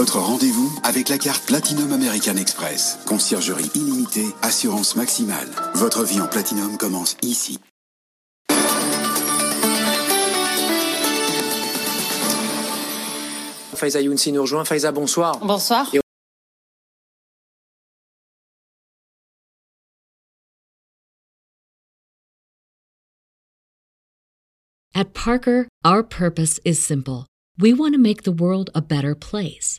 Votre rendez-vous avec la carte Platinum American Express. Conciergerie illimitée, assurance maximale. Votre vie en Platinum commence ici. Faiza Younsi nous rejoint. Faiza, bonsoir. Bonsoir. Et- At Parker, our purpose is simple. We want to make the world a better place